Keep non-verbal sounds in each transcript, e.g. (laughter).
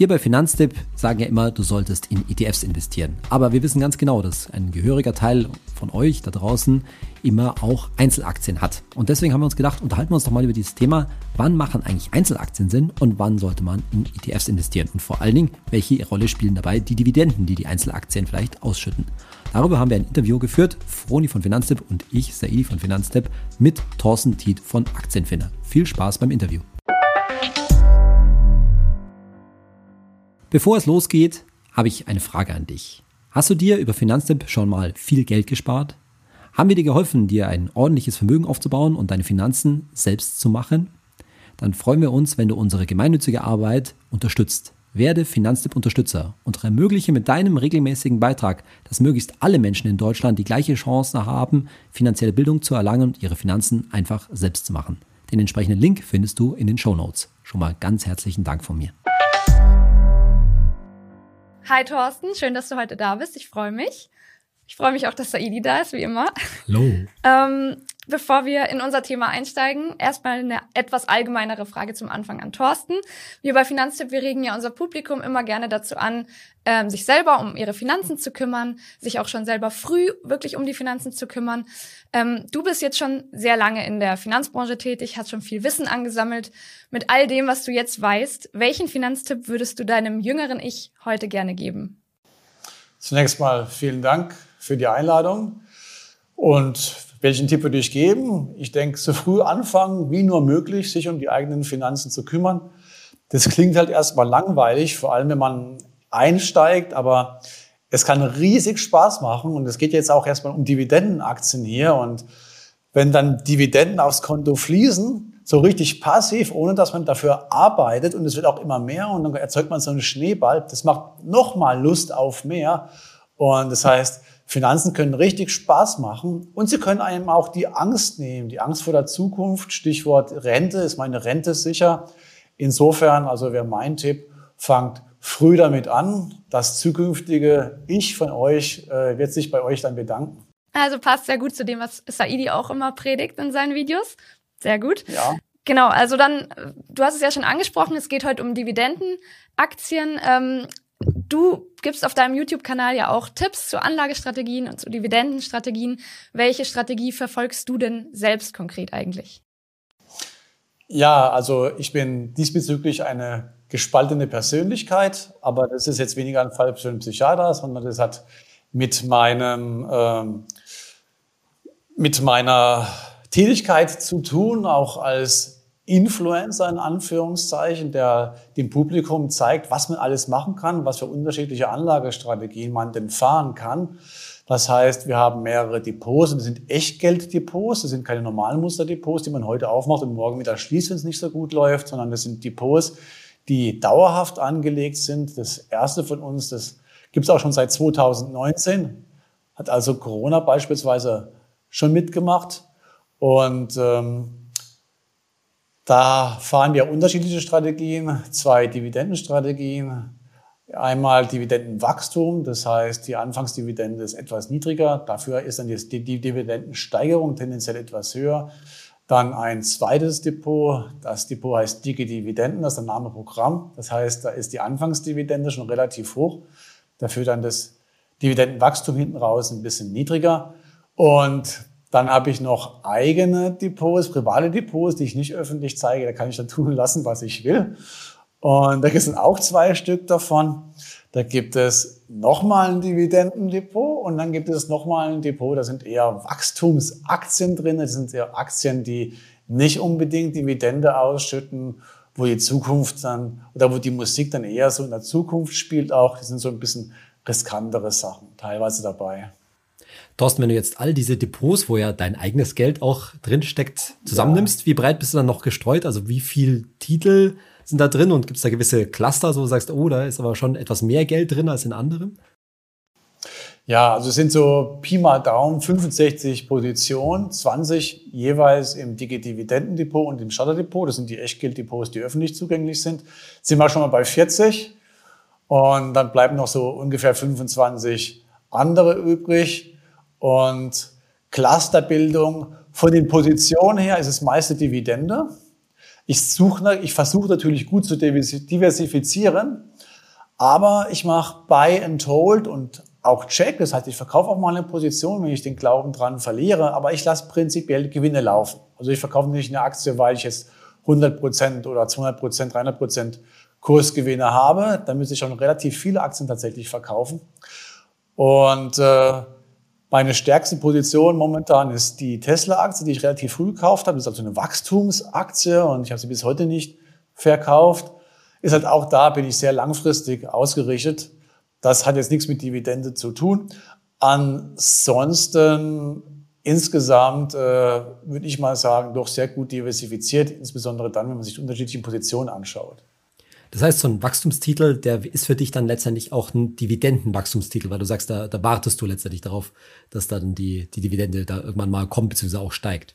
Wir bei Finanztipp sagen ja immer, du solltest in ETFs investieren. Aber wir wissen ganz genau, dass ein gehöriger Teil von euch da draußen immer auch Einzelaktien hat. Und deswegen haben wir uns gedacht, unterhalten wir uns doch mal über dieses Thema, wann machen eigentlich Einzelaktien Sinn und wann sollte man in ETFs investieren? Und vor allen Dingen, welche Rolle spielen dabei die Dividenden, die die Einzelaktien vielleicht ausschütten? Darüber haben wir ein Interview geführt, Froni von Finanztipp und ich, Saidi von Finanztipp, mit Thorsten Tiet von Aktienfinder. Viel Spaß beim Interview. Bevor es losgeht, habe ich eine Frage an dich. Hast du dir über Finanztipp schon mal viel Geld gespart? Haben wir dir geholfen, dir ein ordentliches Vermögen aufzubauen und deine Finanzen selbst zu machen? Dann freuen wir uns, wenn du unsere gemeinnützige Arbeit unterstützt. Werde Finanztipp-Unterstützer und ermögliche mit deinem regelmäßigen Beitrag, dass möglichst alle Menschen in Deutschland die gleiche Chance haben, finanzielle Bildung zu erlangen und ihre Finanzen einfach selbst zu machen. Den entsprechenden Link findest du in den Show Notes. Schon mal ganz herzlichen Dank von mir. Hi Thorsten, schön, dass du heute da bist. Ich freue mich. Ich freue mich auch, dass Saidi da ist, wie immer. Hallo. Ähm, bevor wir in unser Thema einsteigen, erstmal eine etwas allgemeinere Frage zum Anfang an Thorsten. Wir bei Finanztipp, wir regen ja unser Publikum immer gerne dazu an, ähm, sich selber um ihre Finanzen zu kümmern, sich auch schon selber früh wirklich um die Finanzen zu kümmern. Ähm, du bist jetzt schon sehr lange in der Finanzbranche tätig, hast schon viel Wissen angesammelt. Mit all dem, was du jetzt weißt, welchen Finanztipp würdest du deinem jüngeren Ich heute gerne geben? Zunächst mal vielen Dank für die Einladung. Und welchen Tipp würde ich geben? Ich denke, so früh anfangen, wie nur möglich, sich um die eigenen Finanzen zu kümmern. Das klingt halt erstmal langweilig, vor allem wenn man einsteigt, aber es kann riesig Spaß machen und es geht jetzt auch erstmal um Dividendenaktien hier und wenn dann Dividenden aufs Konto fließen, so richtig passiv, ohne dass man dafür arbeitet und es wird auch immer mehr und dann erzeugt man so einen Schneeball, das macht nochmal Lust auf mehr und das heißt, Finanzen können richtig Spaß machen und sie können einem auch die Angst nehmen, die Angst vor der Zukunft. Stichwort Rente, ist meine Rente sicher? Insofern, also wäre mein Tipp, fangt früh damit an. Das zukünftige Ich von euch äh, wird sich bei euch dann bedanken. Also passt sehr gut zu dem, was Saidi auch immer predigt in seinen Videos. Sehr gut. Ja. Genau, also dann, du hast es ja schon angesprochen, es geht heute um Dividendenaktien. Ähm, Du gibst auf deinem YouTube-Kanal ja auch Tipps zu Anlagestrategien und zu Dividendenstrategien. Welche Strategie verfolgst du denn selbst konkret eigentlich? Ja, also ich bin diesbezüglich eine gespaltene Persönlichkeit, aber das ist jetzt weniger ein Fall für einen Psychiater, sondern das hat mit meinem ähm, mit meiner Tätigkeit zu tun, auch als Influencer in Anführungszeichen, der dem Publikum zeigt, was man alles machen kann, was für unterschiedliche Anlagestrategien man denn fahren kann. Das heißt, wir haben mehrere Depots und das sind Echtgelddepots. Das sind keine normalen Musterdepots, die man heute aufmacht und morgen wieder schließt, wenn es nicht so gut läuft, sondern das sind Depots, die dauerhaft angelegt sind. Das erste von uns, das gibt es auch schon seit 2019, hat also Corona beispielsweise schon mitgemacht. Und ähm, da fahren wir unterschiedliche Strategien, zwei Dividendenstrategien. Einmal Dividendenwachstum, das heißt, die Anfangsdividende ist etwas niedriger, dafür ist dann die Dividendensteigerung tendenziell etwas höher. Dann ein zweites Depot, das Depot heißt Dicke Dividenden, das ist der Name Programm. Das heißt, da ist die Anfangsdividende schon relativ hoch, dafür dann das Dividendenwachstum hinten raus ein bisschen niedriger. Und dann habe ich noch eigene Depots, private Depots, die ich nicht öffentlich zeige. Da kann ich dann tun lassen, was ich will. Und da sind auch zwei Stück davon. Da gibt es nochmal ein Dividendendepot und dann gibt es nochmal ein Depot, da sind eher Wachstumsaktien drin. Das sind eher Aktien, die nicht unbedingt Dividende ausschütten, wo die Zukunft dann, oder wo die Musik dann eher so in der Zukunft spielt auch. Die sind so ein bisschen riskantere Sachen teilweise dabei. Thorsten, wenn du jetzt all diese Depots, wo ja dein eigenes Geld auch drin steckt, zusammennimmst, ja. wie breit bist du dann noch gestreut? Also wie viel Titel sind da drin und gibt es da gewisse Cluster, wo du sagst, oh, da ist aber schon etwas mehr Geld drin als in anderen? Ja, also es sind so Pi mal Daumen 65 Positionen, 20 jeweils im Digi-Dividendendepot und im Shutterdepot. Das sind die Echtgelddepots, die öffentlich zugänglich sind. Sind wir schon mal bei 40 und dann bleiben noch so ungefähr 25 andere übrig. Und Clusterbildung, von den Positionen her ist es meiste Dividende. Ich, suche, ich versuche natürlich gut zu diversifizieren, Aber ich mache Buy and Hold und auch Check. Das heißt, ich verkaufe auch mal eine Position, wenn ich den Glauben dran verliere. Aber ich lasse prinzipiell Gewinne laufen. Also ich verkaufe nicht eine Aktie, weil ich jetzt 100 Prozent oder 200 Prozent, 300 Prozent Kursgewinne habe. Dann müsste ich schon relativ viele Aktien tatsächlich verkaufen. Und äh, meine stärkste Position momentan ist die Tesla-Aktie, die ich relativ früh gekauft habe. Das ist also eine Wachstumsaktie und ich habe sie bis heute nicht verkauft ist halt auch da, bin ich sehr langfristig ausgerichtet. Das hat jetzt nichts mit Dividende zu tun. Ansonsten insgesamt äh, würde ich mal sagen, doch sehr gut diversifiziert, insbesondere dann, wenn man sich die unterschiedlichen Positionen anschaut. Das heißt, so ein Wachstumstitel, der ist für dich dann letztendlich auch ein Dividendenwachstumstitel, weil du sagst, da, da wartest du letztendlich darauf, dass dann die, die Dividende da irgendwann mal kommt bzw. auch steigt.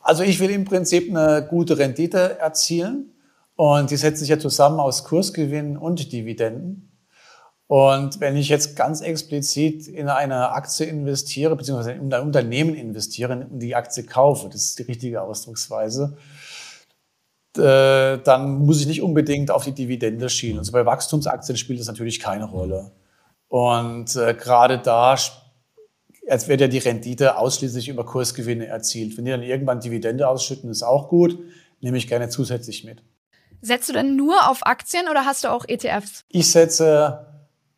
Also ich will im Prinzip eine gute Rendite erzielen. Und die setzen sich ja zusammen aus Kursgewinnen und Dividenden. Und wenn ich jetzt ganz explizit in eine Aktie investiere, beziehungsweise in ein Unternehmen investiere und die Aktie kaufe, das ist die richtige Ausdrucksweise, äh, dann muss ich nicht unbedingt auf die Dividende schielen. Also bei Wachstumsaktien spielt das natürlich keine Rolle. Und äh, gerade da jetzt wird ja die Rendite ausschließlich über Kursgewinne erzielt. Wenn die dann irgendwann Dividende ausschütten, ist auch gut, nehme ich gerne zusätzlich mit. Setzt du denn nur auf Aktien oder hast du auch ETFs? Ich setze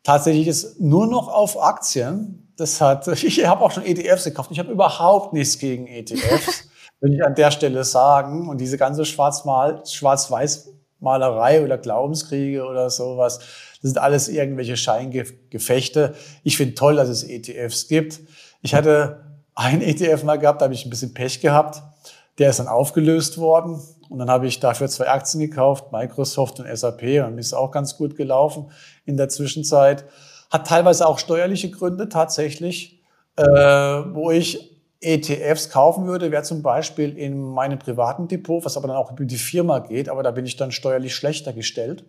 tatsächlich nur noch auf Aktien. Das hat, (laughs) ich habe auch schon ETFs gekauft. Ich habe überhaupt nichts gegen ETFs, will ich an der Stelle sagen. Und diese ganze Schwarz-Weiß-Malerei oder Glaubenskriege oder sowas, das sind alles irgendwelche Scheingefechte. Ich finde toll, dass es ETFs gibt. Ich hatte einen ETF mal gehabt, da habe ich ein bisschen Pech gehabt. Der ist dann aufgelöst worden. Und dann habe ich dafür zwei Aktien gekauft, Microsoft und SAP, und ist auch ganz gut gelaufen in der Zwischenzeit. Hat teilweise auch steuerliche Gründe tatsächlich, äh, wo ich ETFs kaufen würde, wäre zum Beispiel in meinem privaten Depot, was aber dann auch über die Firma geht, aber da bin ich dann steuerlich schlechter gestellt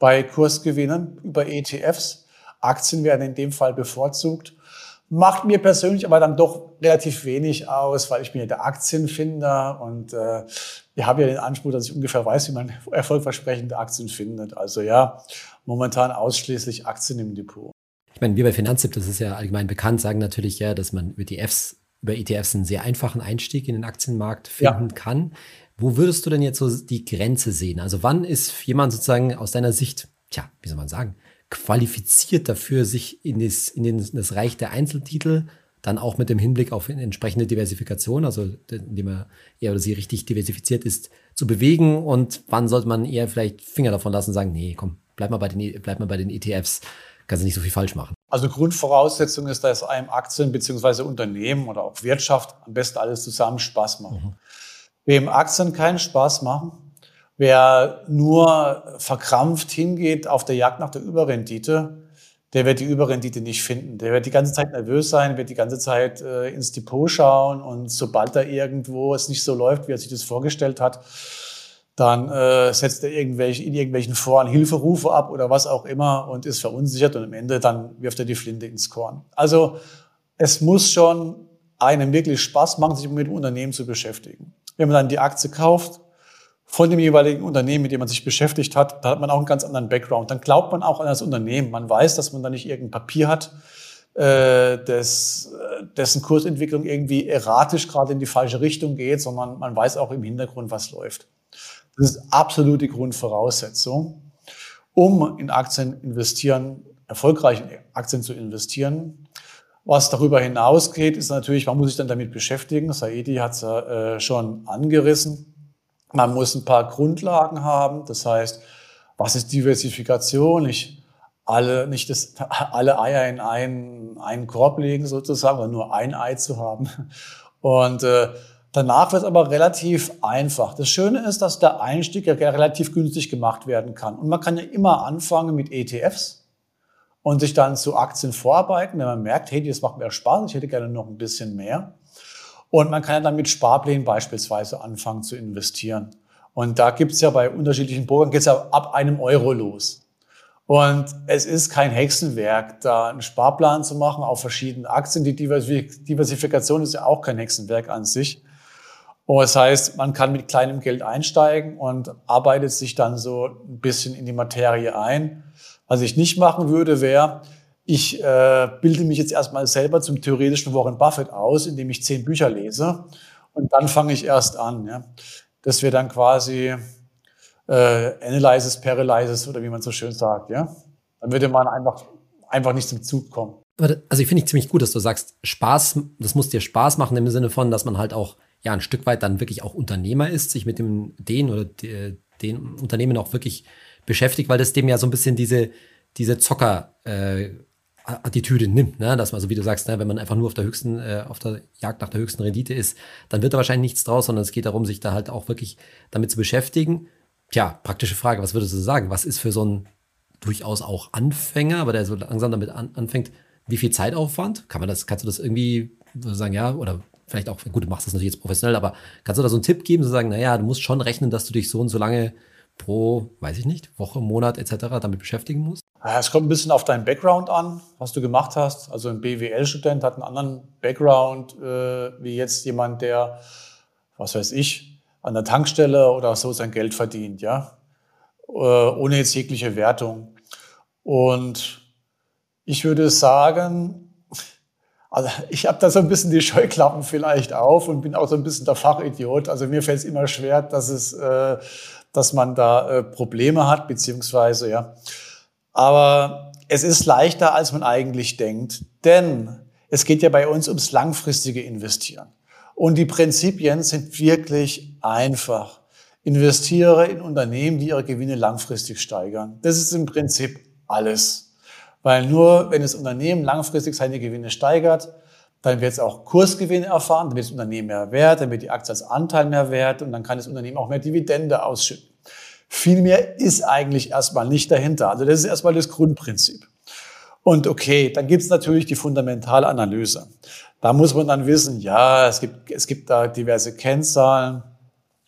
bei Kursgewinnen über ETFs. Aktien werden in dem Fall bevorzugt. Macht mir persönlich aber dann doch relativ wenig aus, weil ich bin ja der Aktienfinder und äh, wir haben ja den Anspruch, dass ich ungefähr weiß, wie man (laughs) erfolgversprechende Aktien findet. Also ja, momentan ausschließlich Aktien im Depot. Ich meine, wir bei Finanztipp, das ist ja allgemein bekannt, sagen natürlich ja, dass man ETFs, über ETFs einen sehr einfachen Einstieg in den Aktienmarkt finden ja. kann. Wo würdest du denn jetzt so die Grenze sehen? Also wann ist jemand sozusagen aus deiner Sicht, tja, wie soll man sagen, qualifiziert dafür, sich in das, in, den, in das Reich der Einzeltitel dann auch mit dem Hinblick auf entsprechende Diversifikation, also indem er er oder sie richtig diversifiziert ist, zu bewegen und wann sollte man eher vielleicht Finger davon lassen und sagen, nee, komm, bleib mal bei den, bleib mal bei den ETFs, kannst du nicht so viel falsch machen. Also Grundvoraussetzung ist, dass einem Aktien bzw. Unternehmen oder auch Wirtschaft am besten alles zusammen Spaß machen. Mhm. Wem Aktien keinen Spaß machen, wer nur verkrampft hingeht auf der Jagd nach der Überrendite, der wird die Überrendite nicht finden. Der wird die ganze Zeit nervös sein, wird die ganze Zeit äh, ins Depot schauen und sobald da irgendwo es nicht so läuft, wie er sich das vorgestellt hat, dann äh, setzt er irgendwelche, in irgendwelchen Foren Hilferufe ab oder was auch immer und ist verunsichert und am Ende dann wirft er die Flinte ins Korn. Also es muss schon einem wirklich Spaß machen, sich mit dem Unternehmen zu beschäftigen. Wenn man dann die Aktie kauft, von dem jeweiligen Unternehmen, mit dem man sich beschäftigt hat, da hat man auch einen ganz anderen Background. Dann glaubt man auch an das Unternehmen. Man weiß, dass man da nicht irgendein Papier hat, äh, des, äh, dessen Kursentwicklung irgendwie erratisch gerade in die falsche Richtung geht, sondern man weiß auch im Hintergrund, was läuft. Das ist absolut die Grundvoraussetzung, um in Aktien investieren, erfolgreich in Aktien zu investieren. Was darüber hinausgeht, ist natürlich, man muss sich dann damit beschäftigen. Saidi hat es ja äh, schon angerissen. Man muss ein paar Grundlagen haben. Das heißt, was ist Diversifikation? Ich alle, nicht das, (laughs) alle Eier in einen, einen Korb legen sozusagen, oder nur ein Ei zu haben. Und äh, danach wird es aber relativ einfach. Das Schöne ist, dass der Einstieg ja relativ günstig gemacht werden kann. Und man kann ja immer anfangen mit ETFs und sich dann zu Aktien vorarbeiten, wenn man merkt, hey, das macht mir Spaß, ich hätte gerne noch ein bisschen mehr. Und man kann ja dann mit Sparplänen beispielsweise anfangen zu investieren. Und da gibt's ja bei unterschiedlichen Brokern geht's ja ab einem Euro los. Und es ist kein Hexenwerk, da einen Sparplan zu machen auf verschiedene Aktien. Die Diversifikation ist ja auch kein Hexenwerk an sich. Und das heißt, man kann mit kleinem Geld einsteigen und arbeitet sich dann so ein bisschen in die Materie ein. Was ich nicht machen würde, wäre, ich äh, bilde mich jetzt erstmal selber zum theoretischen Warren Buffett aus, indem ich zehn Bücher lese und dann fange ich erst an. Ja. Das wäre dann quasi äh, Analysis Paralysis oder wie man so schön sagt. Ja. Dann würde man einfach, einfach nicht zum Zug kommen. Also ich finde ich ziemlich gut, dass du sagst, Spaß, das muss dir Spaß machen im Sinne von, dass man halt auch ja ein Stück weit dann wirklich auch Unternehmer ist, sich mit dem den oder de, den Unternehmen auch wirklich beschäftigt, weil das dem ja so ein bisschen diese diese Zocker äh, Attitüde nimmt, ne? dass man, so wie du sagst, ne, wenn man einfach nur auf der höchsten, äh, auf der Jagd nach der höchsten Rendite ist, dann wird da wahrscheinlich nichts draus, sondern es geht darum, sich da halt auch wirklich damit zu beschäftigen. Tja, praktische Frage, was würdest du sagen? Was ist für so ein durchaus auch Anfänger, aber der so langsam damit an, anfängt, wie viel Zeitaufwand? Kann man das, kannst du das irgendwie sagen, ja, oder vielleicht auch, gut, du machst das natürlich jetzt professionell, aber kannst du da so einen Tipp geben, zu sagen, naja, du musst schon rechnen, dass du dich so und so lange pro, weiß ich nicht, Woche, Monat etc. damit beschäftigen musst? Es kommt ein bisschen auf deinen Background an, was du gemacht hast. Also ein BWL-Student hat einen anderen Background äh, wie jetzt jemand, der, was weiß ich, an der Tankstelle oder so sein Geld verdient, ja, äh, ohne jetzt jegliche Wertung. Und ich würde sagen, also ich habe da so ein bisschen die Scheuklappen vielleicht auf und bin auch so ein bisschen der Fachidiot. Also mir fällt es immer schwer, dass es, äh, dass man da äh, Probleme hat, beziehungsweise ja aber es ist leichter, als man eigentlich denkt, denn es geht ja bei uns ums langfristige Investieren. Und die Prinzipien sind wirklich einfach. Investiere in Unternehmen, die ihre Gewinne langfristig steigern. Das ist im Prinzip alles. Weil nur wenn das Unternehmen langfristig seine Gewinne steigert, dann wird es auch Kursgewinne erfahren, dann wird das Unternehmen mehr wert, dann wird die Aktie als Anteil mehr wert und dann kann das Unternehmen auch mehr Dividende ausschütten. Viel mehr ist eigentlich erstmal nicht dahinter. Also das ist erstmal das Grundprinzip. Und okay, dann gibt es natürlich die fundamentale Analyse. Da muss man dann wissen, ja, es gibt, es gibt da diverse Kennzahlen.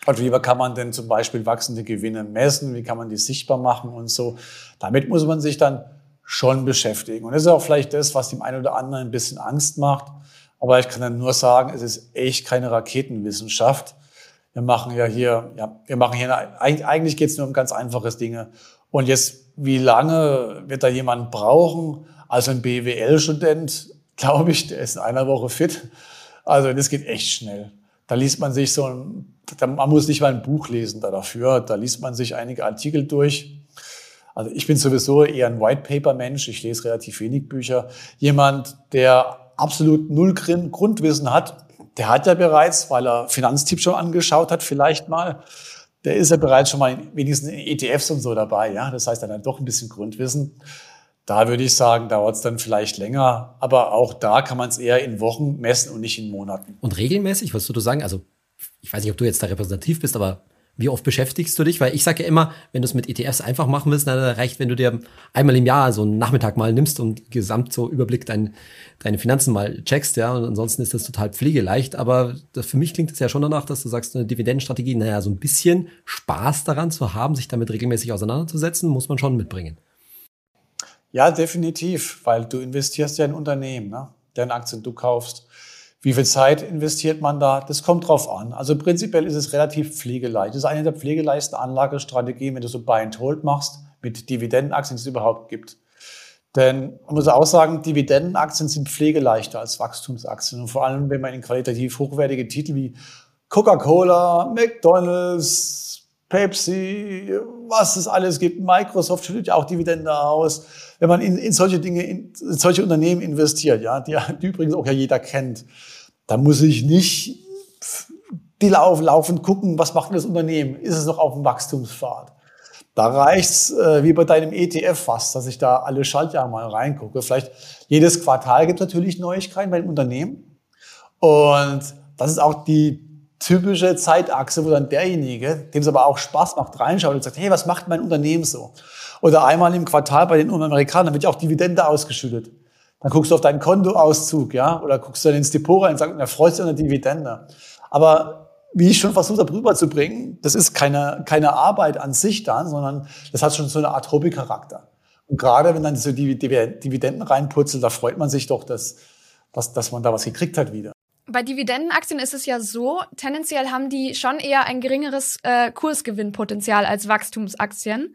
Und wie kann man denn zum Beispiel wachsende Gewinne messen? Wie kann man die sichtbar machen und so? Damit muss man sich dann schon beschäftigen. Und das ist auch vielleicht das, was dem einen oder anderen ein bisschen Angst macht. Aber ich kann dann nur sagen, es ist echt keine Raketenwissenschaft. Wir machen ja hier, ja, wir machen hier, eigentlich geht es nur um ganz einfaches Dinge. Und jetzt, wie lange wird da jemand brauchen? Also ein BWL-Student, (laughs) glaube ich, der ist in einer Woche fit. Also das geht echt schnell. Da liest man sich so ein, man muss nicht mal ein Buch lesen da dafür. Da liest man sich einige Artikel durch. Also ich bin sowieso eher ein White Paper Mensch. Ich lese relativ wenig Bücher. Jemand, der absolut null Grundwissen hat, der hat ja bereits, weil er Finanztipp schon angeschaut hat, vielleicht mal, der ist ja bereits schon mal wenigstens in ETFs und so dabei. Ja, das heißt, er hat doch ein bisschen Grundwissen. Da würde ich sagen, dauert es dann vielleicht länger, aber auch da kann man es eher in Wochen messen und nicht in Monaten. Und regelmäßig, was würdest du sagen? Also, ich weiß nicht, ob du jetzt da repräsentativ bist, aber wie oft beschäftigst du dich? Weil ich sage ja immer, wenn du es mit ETFs einfach machen willst, dann reicht, wenn du dir einmal im Jahr so einen Nachmittag mal nimmst und gesamt so Überblick dein, deine Finanzen mal checkst, ja. Und ansonsten ist das total pflegeleicht. Aber das, für mich klingt es ja schon danach, dass du sagst, eine Dividendenstrategie, naja, so ein bisschen Spaß daran zu haben, sich damit regelmäßig auseinanderzusetzen, muss man schon mitbringen. Ja, definitiv, weil du investierst ja in Unternehmen, ne? deren Aktien du kaufst. Wie viel Zeit investiert man da? Das kommt drauf an. Also prinzipiell ist es relativ pflegeleicht. Das ist eine der pflegeleichten Anlagestrategien, wenn du so Buy and Hold machst mit Dividendenaktien, die es überhaupt gibt. Denn man muss auch sagen, Dividendenaktien sind pflegeleichter als Wachstumsaktien. Und vor allem, wenn man in qualitativ hochwertige Titel wie Coca-Cola, McDonald's, Pepsi, was es alles gibt, Microsoft schüttet ja auch Dividende aus. Wenn man in, in solche Dinge, in solche Unternehmen investiert, ja, die, (laughs) die übrigens auch ja jeder kennt, da muss ich nicht die lauf, laufend gucken, was macht das Unternehmen? Ist es noch auf dem Wachstumspfad? Da reicht's äh, wie bei deinem ETF fast, dass ich da alle Schaltjahre mal reingucke. Vielleicht jedes Quartal gibt es natürlich Neuigkeiten bei dem Unternehmen. Und das ist auch die typische Zeitachse, wo dann derjenige, dem es aber auch Spaß macht, reinschaut und sagt, hey, was macht mein Unternehmen so? Oder einmal im Quartal bei den Amerikanern wird ja auch Dividende ausgeschüttet. Dann guckst du auf deinen Kontoauszug, ja, oder guckst du dann ins Depot rein und sagst, er freut sich an der Dividende. Aber wie ich schon versucht habe rüberzubringen, das ist keine, keine Arbeit an sich dann, sondern das hat schon so eine Art Hobbycharakter. Und gerade wenn dann diese Dividenden reinpurzelt, da freut man sich doch, dass, dass, dass man da was gekriegt hat wieder. Bei Dividendenaktien ist es ja so, tendenziell haben die schon eher ein geringeres äh, Kursgewinnpotenzial als Wachstumsaktien.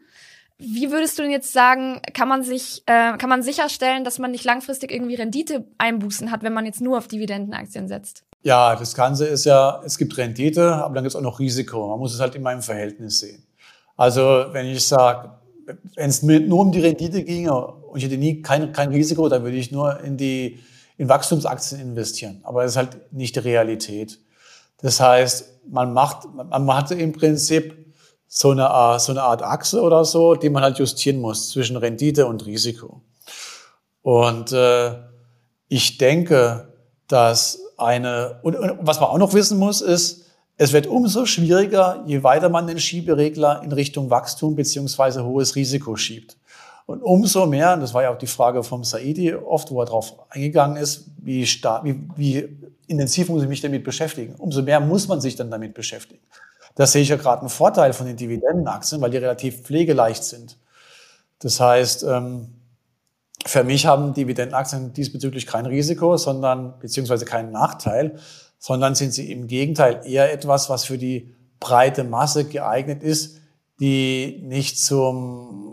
Wie würdest du denn jetzt sagen, kann man sich, äh, kann man sicherstellen, dass man nicht langfristig irgendwie Rendite-Einbußen hat, wenn man jetzt nur auf Dividendenaktien setzt? Ja, das Ganze ist ja, es gibt Rendite, aber dann gibt es auch noch Risiko. Man muss es halt immer im Verhältnis sehen. Also wenn ich sage, wenn es nur um die Rendite ginge und ich hätte nie kein, kein Risiko, dann würde ich nur in die in Wachstumsaktien investieren. Aber das ist halt nicht die Realität. Das heißt, man macht, man hat im Prinzip so eine, so eine Art Achse oder so, die man halt justieren muss zwischen Rendite und Risiko. Und äh, ich denke, dass eine, und, und was man auch noch wissen muss, ist, es wird umso schwieriger, je weiter man den Schieberegler in Richtung Wachstum beziehungsweise hohes Risiko schiebt. Und umso mehr, und das war ja auch die Frage vom Saidi oft, wo er darauf eingegangen ist, wie, wie, wie intensiv muss ich mich damit beschäftigen, umso mehr muss man sich dann damit beschäftigen. Das sehe ich ja gerade einen Vorteil von den Dividendenaktien, weil die relativ pflegeleicht sind. Das heißt, ähm, für mich haben Dividendenaktien diesbezüglich kein Risiko, sondern beziehungsweise keinen Nachteil, sondern sind sie im Gegenteil eher etwas, was für die breite Masse geeignet ist, die nicht zum,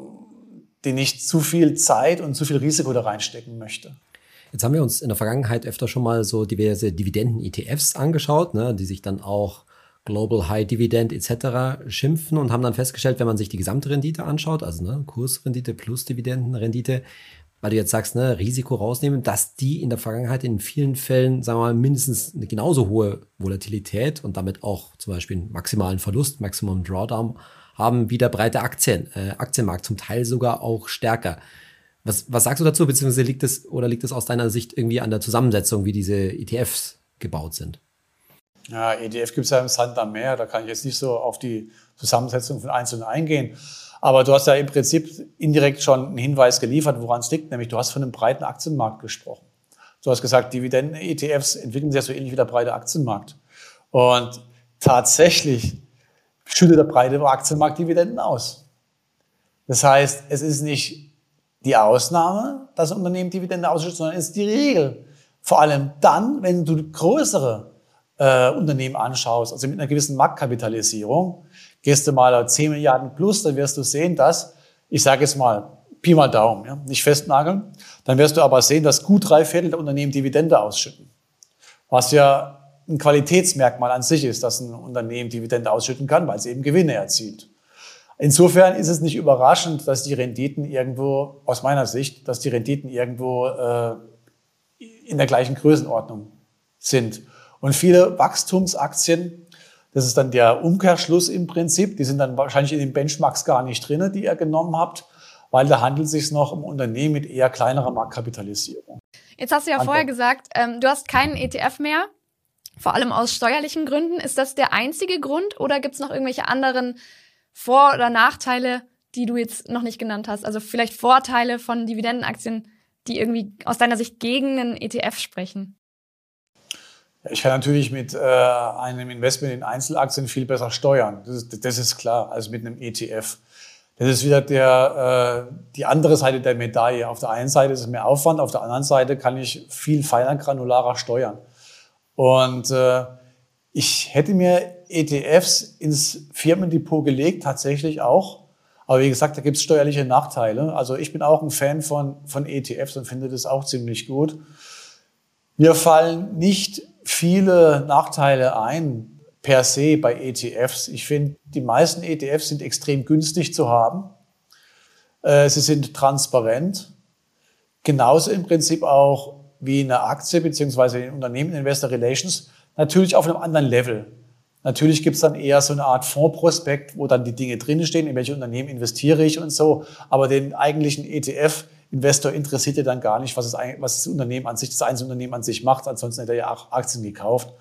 die nicht zu viel Zeit und zu viel Risiko da reinstecken möchte. Jetzt haben wir uns in der Vergangenheit öfter schon mal so diverse Dividenden-ETFs angeschaut, ne, die sich dann auch Global High Dividend etc. schimpfen und haben dann festgestellt, wenn man sich die gesamte Rendite anschaut, also ne, Kursrendite plus Dividendenrendite, weil du jetzt sagst, ne, Risiko rausnehmen, dass die in der Vergangenheit in vielen Fällen, sagen wir mal, mindestens eine genauso hohe Volatilität und damit auch zum Beispiel einen maximalen Verlust, Maximum Drawdown haben wie der breite Aktien, äh, Aktienmarkt, zum Teil sogar auch stärker. Was, was sagst du dazu, beziehungsweise liegt es oder liegt es aus deiner Sicht irgendwie an der Zusammensetzung, wie diese ETFs gebaut sind? Ja, ETF gibt es ja im Sand am Meer, da kann ich jetzt nicht so auf die Zusammensetzung von Einzelnen eingehen. Aber du hast ja im Prinzip indirekt schon einen Hinweis geliefert, woran es liegt, nämlich du hast von einem breiten Aktienmarkt gesprochen. Du hast gesagt, Dividenden-ETFs entwickeln sich ja so ähnlich wie der breite Aktienmarkt. Und tatsächlich schüttet der breite Aktienmarkt Dividenden aus. Das heißt, es ist nicht die Ausnahme, dass ein Unternehmen Dividende ausschüttet, sondern es ist die Regel. Vor allem dann, wenn du größere äh, Unternehmen anschaust, also mit einer gewissen Marktkapitalisierung, Gehst du mal auf 10 Milliarden plus, dann wirst du sehen, dass, ich sage jetzt mal, Pi mal Daumen, ja, nicht festnageln, dann wirst du aber sehen, dass gut drei Viertel der Unternehmen Dividende ausschütten. Was ja ein Qualitätsmerkmal an sich ist, dass ein Unternehmen Dividende ausschütten kann, weil es eben Gewinne erzielt. Insofern ist es nicht überraschend, dass die Renditen irgendwo, aus meiner Sicht, dass die Renditen irgendwo äh, in der gleichen Größenordnung sind. Und viele Wachstumsaktien das ist dann der Umkehrschluss im Prinzip. Die sind dann wahrscheinlich in den Benchmarks gar nicht drin, die ihr genommen habt, weil da handelt es sich noch um Unternehmen mit eher kleinerer Marktkapitalisierung. Jetzt hast du ja Antwort. vorher gesagt, ähm, du hast keinen ETF mehr, vor allem aus steuerlichen Gründen. Ist das der einzige Grund oder gibt es noch irgendwelche anderen Vor- oder Nachteile, die du jetzt noch nicht genannt hast? Also vielleicht Vorteile von Dividendenaktien, die irgendwie aus deiner Sicht gegen einen ETF sprechen? Ich kann natürlich mit äh, einem Investment in Einzelaktien viel besser steuern. Das ist, das ist klar, als mit einem ETF. Das ist wieder der, äh, die andere Seite der Medaille. Auf der einen Seite ist es mehr Aufwand, auf der anderen Seite kann ich viel feiner, granularer steuern. Und äh, ich hätte mir ETFs ins Firmendepot gelegt, tatsächlich auch. Aber wie gesagt, da gibt es steuerliche Nachteile. Also ich bin auch ein Fan von, von ETFs und finde das auch ziemlich gut. Mir fallen nicht viele Nachteile ein per se bei ETFs. Ich finde, die meisten ETFs sind extrem günstig zu haben. Äh, sie sind transparent. Genauso im Prinzip auch wie eine Aktie beziehungsweise in Unternehmen Investor Relations. Natürlich auf einem anderen Level. Natürlich gibt es dann eher so eine Art Fondsprospekt, wo dann die Dinge drinstehen, in welche Unternehmen investiere ich und so. Aber den eigentlichen ETF Investor interessiert ja dann gar nicht, was, es, was das Unternehmen an sich, das Einzelunternehmen an sich macht. Ansonsten hätte er ja auch Aktien gekauft.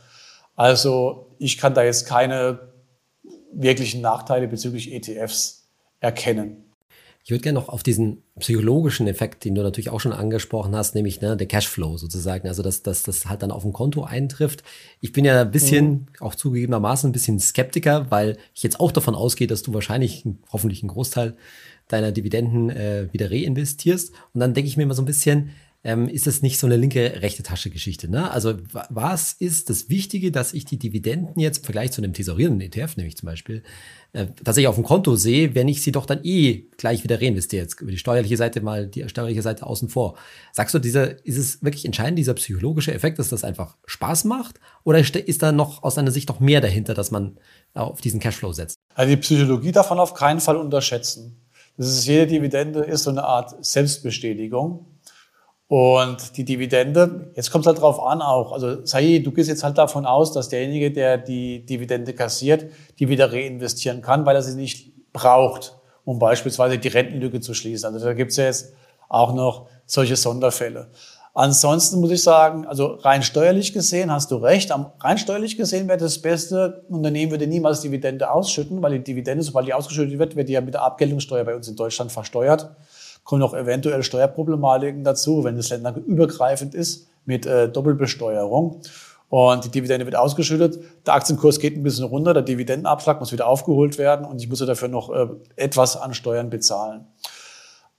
Also ich kann da jetzt keine wirklichen Nachteile bezüglich ETFs erkennen. Ich würde gerne noch auf diesen psychologischen Effekt, den du natürlich auch schon angesprochen hast, nämlich ne, der Cashflow sozusagen, also dass, dass das halt dann auf dem Konto eintrifft. Ich bin ja ein bisschen, mhm. auch zugegebenermaßen ein bisschen Skeptiker, weil ich jetzt auch davon ausgehe, dass du wahrscheinlich hoffentlich einen Großteil deiner Dividenden äh, wieder reinvestierst. Und dann denke ich mir immer so ein bisschen, ähm, ist es nicht so eine linke, rechte Tasche-Geschichte. Ne? Also was ist das Wichtige, dass ich die Dividenden jetzt im Vergleich zu einem tesorierenden ETF, nämlich zum Beispiel, äh, dass ich auf dem Konto sehe, wenn ich sie doch dann eh gleich wieder reinvestiere. Jetzt über die steuerliche Seite mal die steuerliche Seite außen vor. Sagst du, dieser, ist es wirklich entscheidend, dieser psychologische Effekt, dass das einfach Spaß macht? Oder ist da noch aus deiner Sicht noch mehr dahinter, dass man auf diesen Cashflow setzt? Also die Psychologie davon auf keinen Fall unterschätzen. Das ist, jede Dividende ist so eine Art Selbstbestätigung. Und die Dividende, jetzt kommt es halt drauf an auch. Also Sahi, du gehst jetzt halt davon aus, dass derjenige, der die Dividende kassiert, die wieder reinvestieren kann, weil er sie nicht braucht, um beispielsweise die Rentenlücke zu schließen. Also da gibt es ja jetzt auch noch solche Sonderfälle. Ansonsten muss ich sagen, also rein steuerlich gesehen hast du recht. Rein steuerlich gesehen wäre das beste Unternehmen würde niemals Dividende ausschütten, weil die Dividende, sobald die ausgeschüttet wird, wird die ja mit der Abgeltungssteuer bei uns in Deutschland versteuert kommen noch eventuell Steuerproblematiken dazu, wenn es länderübergreifend ist mit äh, Doppelbesteuerung. Und die Dividende wird ausgeschüttet, der Aktienkurs geht ein bisschen runter, der Dividendenabschlag muss wieder aufgeholt werden und ich muss dafür noch äh, etwas an Steuern bezahlen.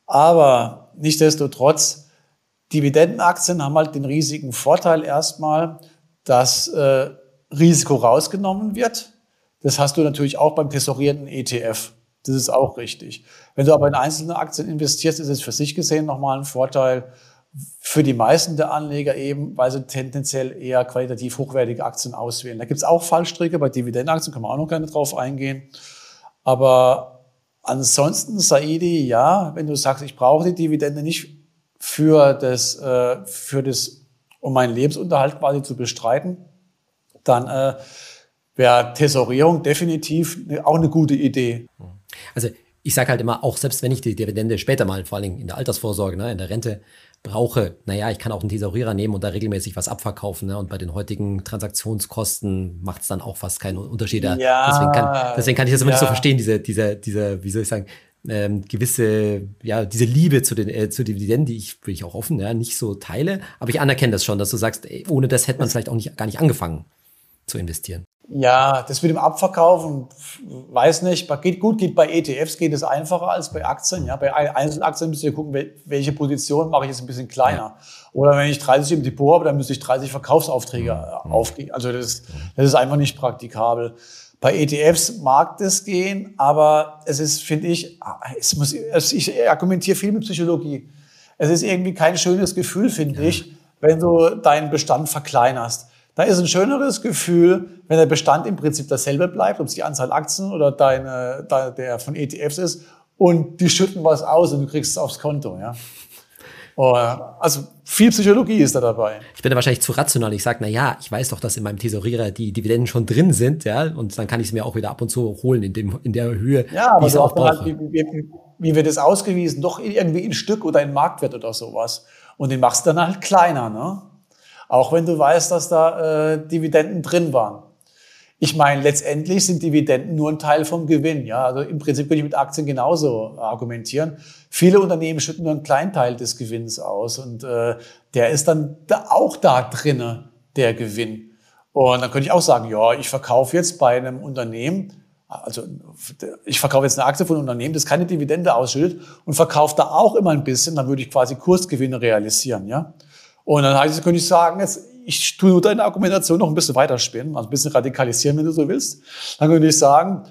Aber nichtsdestotrotz, Dividendenaktien haben halt den riesigen Vorteil erstmal, dass äh, Risiko rausgenommen wird. Das hast du natürlich auch beim tesorierten ETF. Das ist auch richtig. Wenn du aber in einzelne Aktien investierst, ist es für sich gesehen nochmal ein Vorteil für die meisten der Anleger eben, weil sie tendenziell eher qualitativ hochwertige Aktien auswählen. Da gibt es auch Fallstricke, bei Dividendenaktien können wir auch noch gerne drauf eingehen. Aber ansonsten, Saidi, ja, wenn du sagst, ich brauche die Dividende nicht für das, äh, für das, um meinen Lebensunterhalt quasi zu bestreiten, dann äh, wäre Tesorierung definitiv auch eine gute Idee. Also ich sage halt immer, auch selbst wenn ich die Dividende später mal, vor allem in der Altersvorsorge, ne, in der Rente, brauche, naja, ich kann auch einen Tesorierer nehmen und da regelmäßig was abverkaufen. Ne? Und bei den heutigen Transaktionskosten macht es dann auch fast keinen Unterschied. Ja, deswegen, kann, deswegen kann ich das immer ja. nicht so verstehen, diese, diese, diese, wie soll ich sagen, ähm, gewisse, ja, diese Liebe zu den, äh, zu Dividenden, die ich, bin ich auch offen, ja, nicht so teile. Aber ich anerkenne das schon, dass du sagst, ey, ohne das hätte man vielleicht auch nicht, gar nicht angefangen zu investieren. Ja, das mit dem Abverkaufen, weiß nicht, geht gut, geht bei ETFs geht es einfacher als bei Aktien. Ja, bei Einzelaktien müsst ihr gucken, welche Position mache ich jetzt ein bisschen kleiner. Oder wenn ich 30 im Depot habe, dann müsste ich 30 Verkaufsaufträge mhm. aufgehen. Also das, das ist einfach nicht praktikabel. Bei ETFs mag das gehen, aber es ist, finde ich, es muss, ich argumentiere viel mit Psychologie. Es ist irgendwie kein schönes Gefühl, finde ja. ich, wenn du deinen Bestand verkleinerst. Da ist ein schöneres Gefühl, wenn der Bestand im Prinzip dasselbe bleibt, ob es die Anzahl Aktien oder deine, der von ETFs ist, und die schütten was aus und du kriegst es aufs Konto. Ja? Oh, also viel Psychologie ist da dabei. Ich bin da wahrscheinlich zu rational. Ich sage, na ja, ich weiß doch, dass in meinem Tesorierer die Dividenden schon drin sind, ja, und dann kann ich es mir auch wieder ab und zu holen in, dem, in der Höhe, ja, aber wie ich es auch brauche. Halt, wie, wie, wie wird es ausgewiesen? Doch irgendwie in Stück oder in Marktwert oder sowas. Und den machst du dann halt kleiner, ne? Auch wenn du weißt, dass da äh, Dividenden drin waren. Ich meine, letztendlich sind Dividenden nur ein Teil vom Gewinn. Ja, also im Prinzip könnte ich mit Aktien genauso argumentieren. Viele Unternehmen schütten nur einen kleinen Teil des Gewinns aus und äh, der ist dann da auch da drinne, der Gewinn. Und dann könnte ich auch sagen, ja, ich verkaufe jetzt bei einem Unternehmen, also ich verkaufe jetzt eine Aktie von einem Unternehmen, das keine Dividende ausschüttet und verkaufe da auch immer ein bisschen, dann würde ich quasi Kursgewinne realisieren, ja. Und dann heißt, könnte ich sagen, jetzt, ich tue nur deine Argumentation noch ein bisschen weiterspinnen, also ein bisschen radikalisieren, wenn du so willst. Dann könnte ich sagen,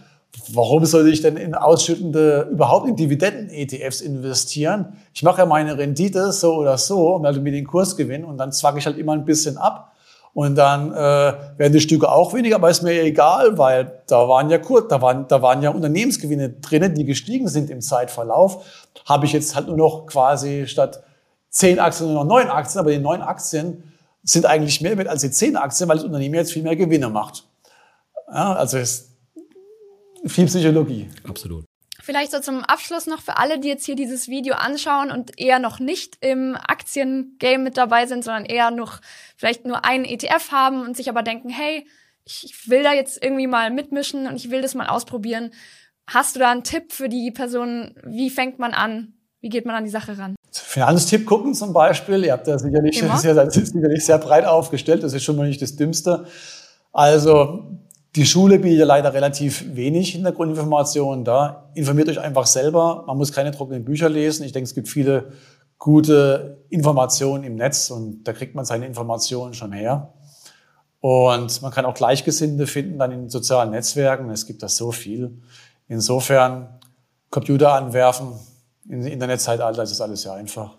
warum soll ich denn in ausschüttende, überhaupt in Dividenden-ETFs investieren? Ich mache ja meine Rendite so oder so, und also mit den Kursgewinn und dann zwacke ich halt immer ein bisschen ab. Und dann äh, werden die Stücke auch weniger, aber ist mir egal, weil da waren ja kurz, da waren, da waren ja Unternehmensgewinne drinnen, die gestiegen sind im Zeitverlauf. Habe ich jetzt halt nur noch quasi statt zehn Aktien nur noch neun Aktien, aber die neun Aktien sind eigentlich mehr wert als die zehn Aktien, weil das Unternehmen jetzt viel mehr Gewinne macht. Ja, also ist viel Psychologie. Absolut. Vielleicht so zum Abschluss noch für alle, die jetzt hier dieses Video anschauen und eher noch nicht im Aktiengame mit dabei sind, sondern eher noch vielleicht nur einen ETF haben und sich aber denken, hey, ich will da jetzt irgendwie mal mitmischen und ich will das mal ausprobieren. Hast du da einen Tipp für die Person? Wie fängt man an? Wie geht man an die Sache ran? Finanztipp gucken zum Beispiel. Ihr habt ja sicherlich, (laughs) sehr, sicherlich sehr breit aufgestellt. Das ist schon mal nicht das Dümmste. Also die Schule bietet ja leider relativ wenig Hintergrundinformationen da. Informiert euch einfach selber. Man muss keine trockenen Bücher lesen. Ich denke, es gibt viele gute Informationen im Netz und da kriegt man seine Informationen schon her. Und man kann auch Gleichgesinnte finden dann in sozialen Netzwerken. Es gibt da so viel. Insofern Computer anwerfen. Im Internetzeitalter ist das alles sehr einfach.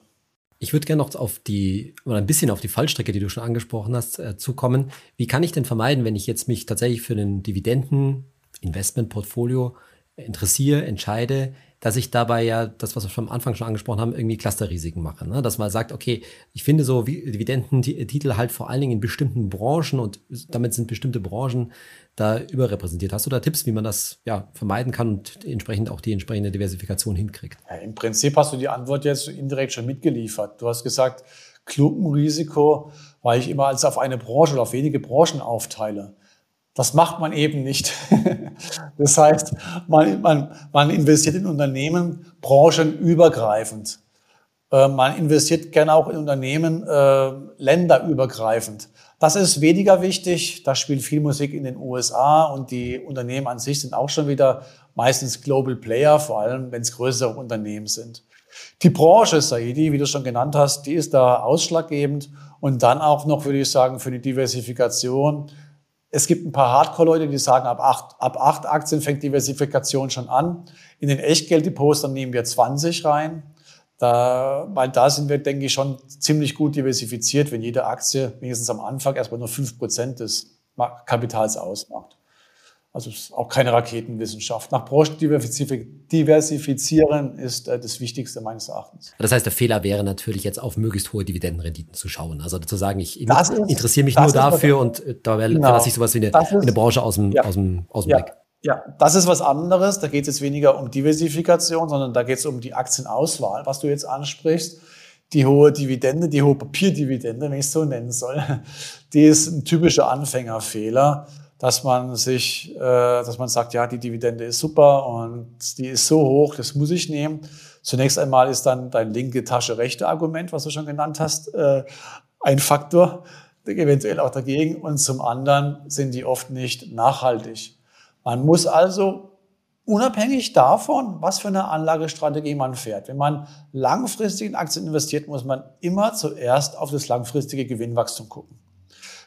Ich würde gerne noch auf die, oder ein bisschen auf die Fallstrecke, die du schon angesprochen hast, äh, zukommen. Wie kann ich denn vermeiden, wenn ich jetzt mich tatsächlich für einen Dividenden-Investment-Portfolio interessiere, entscheide, dass ich dabei ja das, was wir schon am Anfang schon angesprochen haben, irgendwie Clusterrisiken mache. Ne? Dass man sagt, okay, ich finde so Dividendentitel halt vor allen Dingen in bestimmten Branchen und damit sind bestimmte Branchen da überrepräsentiert. Hast du da Tipps, wie man das ja vermeiden kann und entsprechend auch die entsprechende Diversifikation hinkriegt? Ja, Im Prinzip hast du die Antwort jetzt indirekt schon mitgeliefert. Du hast gesagt, Klumpenrisiko, weil ich immer als auf eine Branche oder auf wenige Branchen aufteile. Das macht man eben nicht. (laughs) Das heißt, man, man, man investiert in Unternehmen branchenübergreifend. Äh, man investiert gerne auch in Unternehmen äh, länderübergreifend. Das ist weniger wichtig. Da spielt viel Musik in den USA und die Unternehmen an sich sind auch schon wieder meistens Global Player, vor allem wenn es größere Unternehmen sind. Die Branche, Saidi, wie du schon genannt hast, die ist da ausschlaggebend und dann auch noch, würde ich sagen, für die Diversifikation es gibt ein paar Hardcore-Leute, die sagen, ab acht, ab acht Aktien fängt Diversifikation schon an. In den Echtgelddepots, dann nehmen wir 20 rein. Da, weil da sind wir, denke ich, schon ziemlich gut diversifiziert, wenn jede Aktie wenigstens am Anfang erstmal nur fünf Prozent des Kapitals ausmacht. Also ist auch keine Raketenwissenschaft. Nach Branchen diversifizieren ist äh, das Wichtigste meines Erachtens. Das heißt, der Fehler wäre natürlich jetzt auf möglichst hohe Dividendenrenditen zu schauen. Also zu sagen, ich interessiere mich nur dafür und äh, da genau. verlasse ich sowas wie eine, eine Branche aus dem, ja. aus dem, aus dem ja. Blick. Ja, das ist was anderes. Da geht es jetzt weniger um Diversifikation, sondern da geht es um die Aktienauswahl, was du jetzt ansprichst. Die hohe Dividende, die hohe Papierdividende, wenn ich es so nennen soll, (laughs) die ist ein typischer Anfängerfehler dass man sich, äh, dass man sagt, ja, die Dividende ist super und die ist so hoch, das muss ich nehmen. Zunächst einmal ist dann dein linke Tasche rechte Argument, was du schon genannt hast, äh, ein Faktor, eventuell auch dagegen. Und zum anderen sind die oft nicht nachhaltig. Man muss also unabhängig davon, was für eine Anlagestrategie man fährt. Wenn man langfristig in Aktien investiert, muss man immer zuerst auf das langfristige Gewinnwachstum gucken.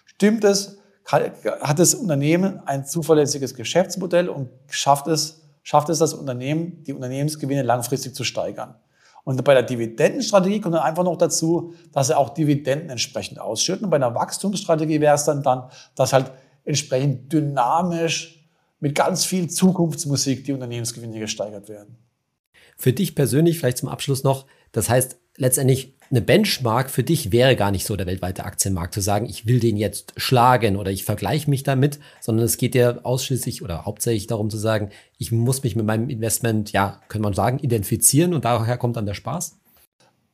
Stimmt es, hat das Unternehmen ein zuverlässiges Geschäftsmodell und schafft es, schafft es das Unternehmen, die Unternehmensgewinne langfristig zu steigern. Und bei der Dividendenstrategie kommt dann einfach noch dazu, dass er auch Dividenden entsprechend ausschütten. Und bei einer Wachstumsstrategie wäre es dann, dann, dass halt entsprechend dynamisch mit ganz viel Zukunftsmusik die Unternehmensgewinne gesteigert werden. Für dich persönlich vielleicht zum Abschluss noch, das heißt letztendlich eine Benchmark für dich wäre gar nicht so der weltweite Aktienmarkt zu sagen, ich will den jetzt schlagen oder ich vergleiche mich damit, sondern es geht ja ausschließlich oder hauptsächlich darum zu sagen, ich muss mich mit meinem Investment, ja, könnte man sagen, identifizieren und daher kommt dann der Spaß?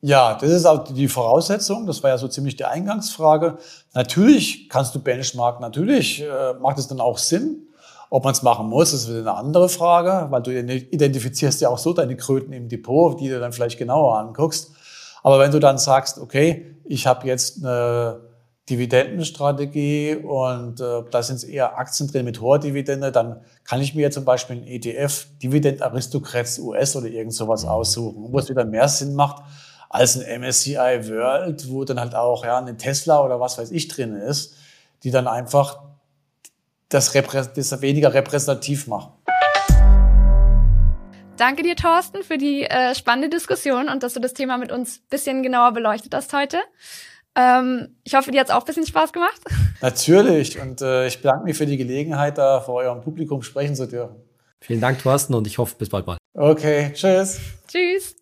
Ja, das ist auch die Voraussetzung. Das war ja so ziemlich die Eingangsfrage. Natürlich kannst du Benchmark, natürlich äh, macht es dann auch Sinn. Ob man es machen muss, ist wieder eine andere Frage, weil du identifizierst ja auch so deine Kröten im Depot, die du dann vielleicht genauer anguckst. Aber wenn du dann sagst, okay, ich habe jetzt eine Dividendenstrategie und äh, da sind eher Aktien drin mit hoher Dividende, dann kann ich mir zum Beispiel einen ETF, Dividend Aristocrats US oder irgend sowas mhm. aussuchen, wo es wieder mehr Sinn macht als ein MSCI World, wo dann halt auch ja, eine Tesla oder was weiß ich drin ist, die dann einfach das, das weniger repräsentativ machen. Danke dir, Thorsten, für die äh, spannende Diskussion und dass du das Thema mit uns bisschen genauer beleuchtet hast heute. Ähm, ich hoffe, dir hat es auch ein bisschen Spaß gemacht. (laughs) Natürlich. Und äh, ich bedanke mich für die Gelegenheit, da vor eurem Publikum sprechen zu dürfen. Vielen Dank, Thorsten, und ich hoffe, bis bald mal. Okay, tschüss. Tschüss.